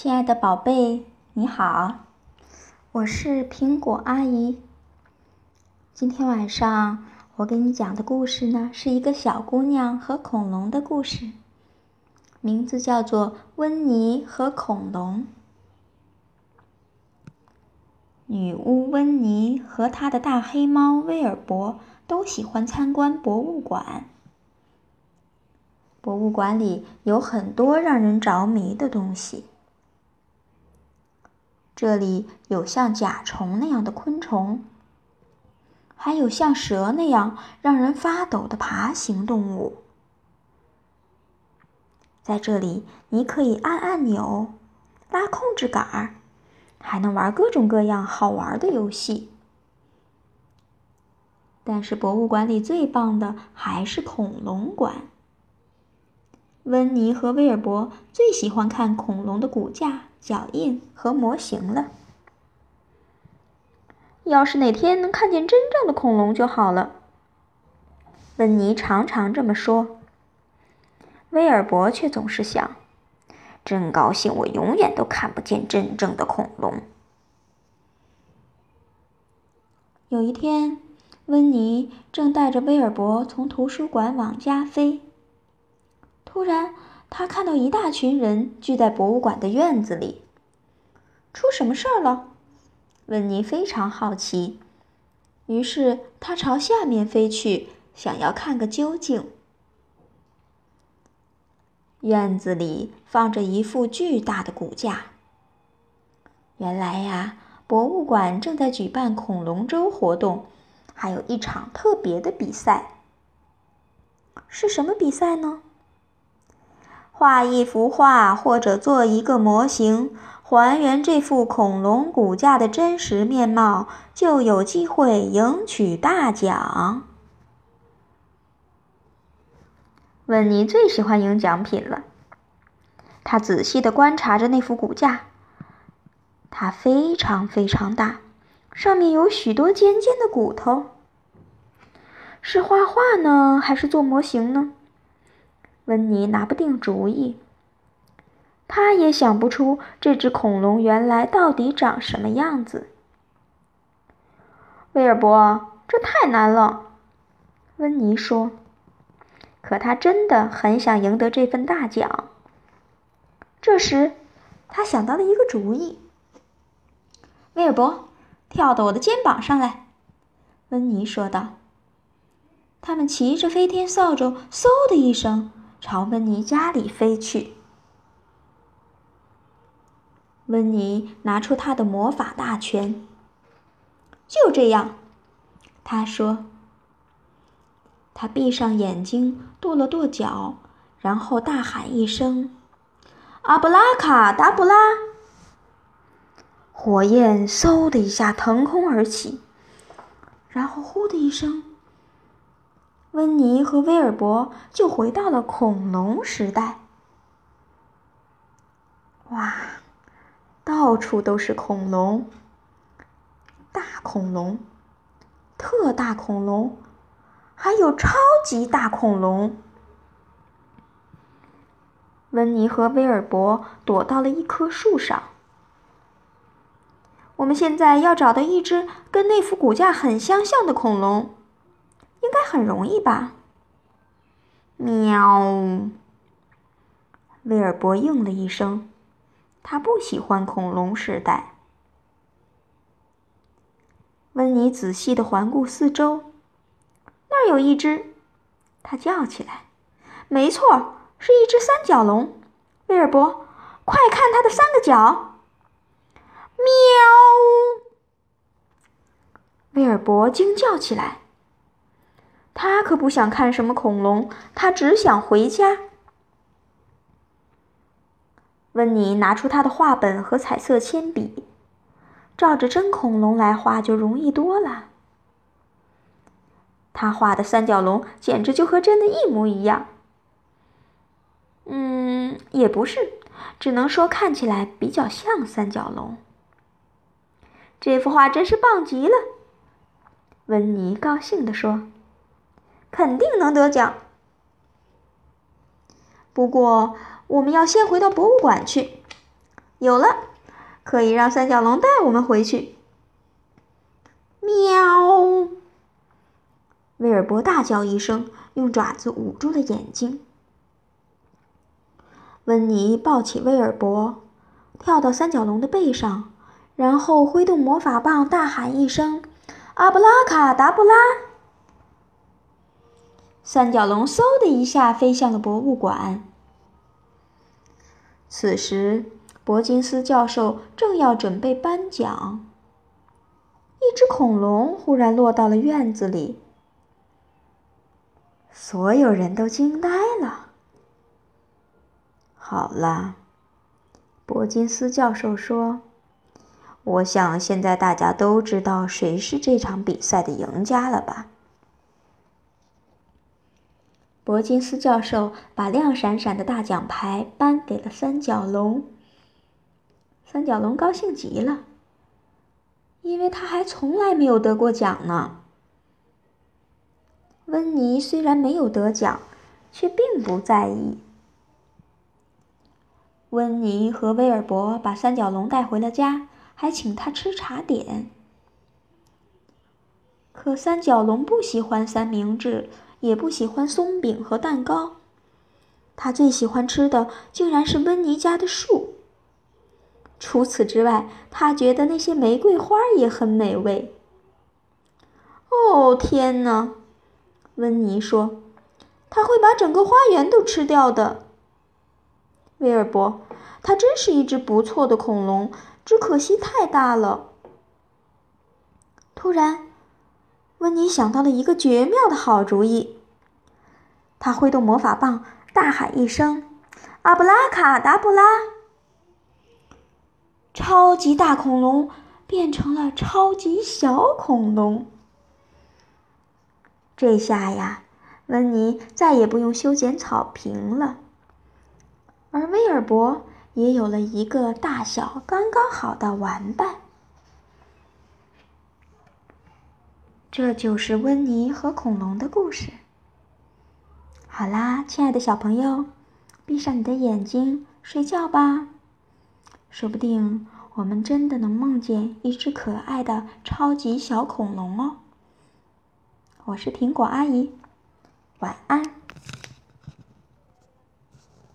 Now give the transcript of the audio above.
亲爱的宝贝，你好，我是苹果阿姨。今天晚上我给你讲的故事呢，是一个小姑娘和恐龙的故事，名字叫做《温妮和恐龙》。女巫温妮和她的大黑猫威尔伯都喜欢参观博物馆。博物馆里有很多让人着迷的东西。这里有像甲虫那样的昆虫，还有像蛇那样让人发抖的爬行动物。在这里，你可以按按钮、拉控制杆，还能玩各种各样好玩的游戏。但是，博物馆里最棒的还是恐龙馆。温妮和威尔伯最喜欢看恐龙的骨架。脚印和模型了。要是哪天能看见真正的恐龙就好了。温妮常常这么说。威尔伯却总是想：真高兴，我永远都看不见真正的恐龙。有一天，温妮正带着威尔伯从图书馆往家飞，突然。他看到一大群人聚在博物馆的院子里，出什么事儿了？温妮非常好奇，于是他朝下面飞去，想要看个究竟。院子里放着一副巨大的骨架。原来呀，博物馆正在举办恐龙周活动，还有一场特别的比赛。是什么比赛呢？画一幅画，或者做一个模型，还原这副恐龙骨架的真实面貌，就有机会赢取大奖。温妮最喜欢赢奖品了。他仔细的观察着那副骨架，它非常非常大，上面有许多尖尖的骨头。是画画呢，还是做模型呢？温妮拿不定主意，他也想不出这只恐龙原来到底长什么样子。威尔伯，这太难了，温妮说。可他真的很想赢得这份大奖。这时，他想到了一个主意。威尔伯，跳到我的肩膀上来，温妮说道。他们骑着飞天扫帚，嗖的一声。朝温妮家里飞去。温妮拿出他的魔法大全。就这样，他说。他闭上眼睛，跺了跺脚，然后大喊一声：“阿布拉卡达布拉！”火焰嗖的一下腾空而起，然后“呼”的一声。温妮和威尔伯就回到了恐龙时代。哇，到处都是恐龙，大恐龙、特大恐龙，还有超级大恐龙。温妮和威尔伯躲到了一棵树上。我们现在要找到一只跟那副骨架很相像的恐龙。应该很容易吧？喵！威尔伯应了一声，他不喜欢恐龙时代。温妮仔细的环顾四周，那儿有一只，他叫起来：“没错，是一只三角龙！”威尔伯，快看它的三个角！喵！威尔伯惊叫起来。他可不想看什么恐龙，他只想回家。温妮拿出他的画本和彩色铅笔，照着真恐龙来画就容易多了。他画的三角龙简直就和真的一模一样。嗯，也不是，只能说看起来比较像三角龙。这幅画真是棒极了，温妮高兴地说。肯定能得奖。不过，我们要先回到博物馆去。有了，可以让三角龙带我们回去。喵！威尔伯大叫一声，用爪子捂住了眼睛。温妮抱起威尔伯，跳到三角龙的背上，然后挥动魔法棒，大喊一声：“阿布拉卡达布拉！”三角龙嗖的一下飞向了博物馆。此时，伯金斯教授正要准备颁奖，一只恐龙忽然落到了院子里，所有人都惊呆了。好了，伯金斯教授说：“我想现在大家都知道谁是这场比赛的赢家了吧？”伯金斯教授把亮闪闪的大奖牌颁给了三角龙。三角龙高兴极了，因为他还从来没有得过奖呢。温妮虽然没有得奖，却并不在意。温妮和威尔伯把三角龙带回了家，还请他吃茶点。可三角龙不喜欢三明治。也不喜欢松饼和蛋糕，他最喜欢吃的竟然是温妮家的树。除此之外，他觉得那些玫瑰花也很美味。哦天哪，温妮说：“他会把整个花园都吃掉的。”威尔伯，他真是一只不错的恐龙，只可惜太大了。突然。温妮想到了一个绝妙的好主意。他挥动魔法棒，大喊一声：“阿布拉卡达布拉！”超级大恐龙变成了超级小恐龙。这下呀，温妮再也不用修剪草坪了，而威尔伯也有了一个大小刚刚好的玩伴。这就是温妮和恐龙的故事。好啦，亲爱的小朋友，闭上你的眼睛，睡觉吧。说不定我们真的能梦见一只可爱的超级小恐龙哦。我是苹果阿姨，晚安。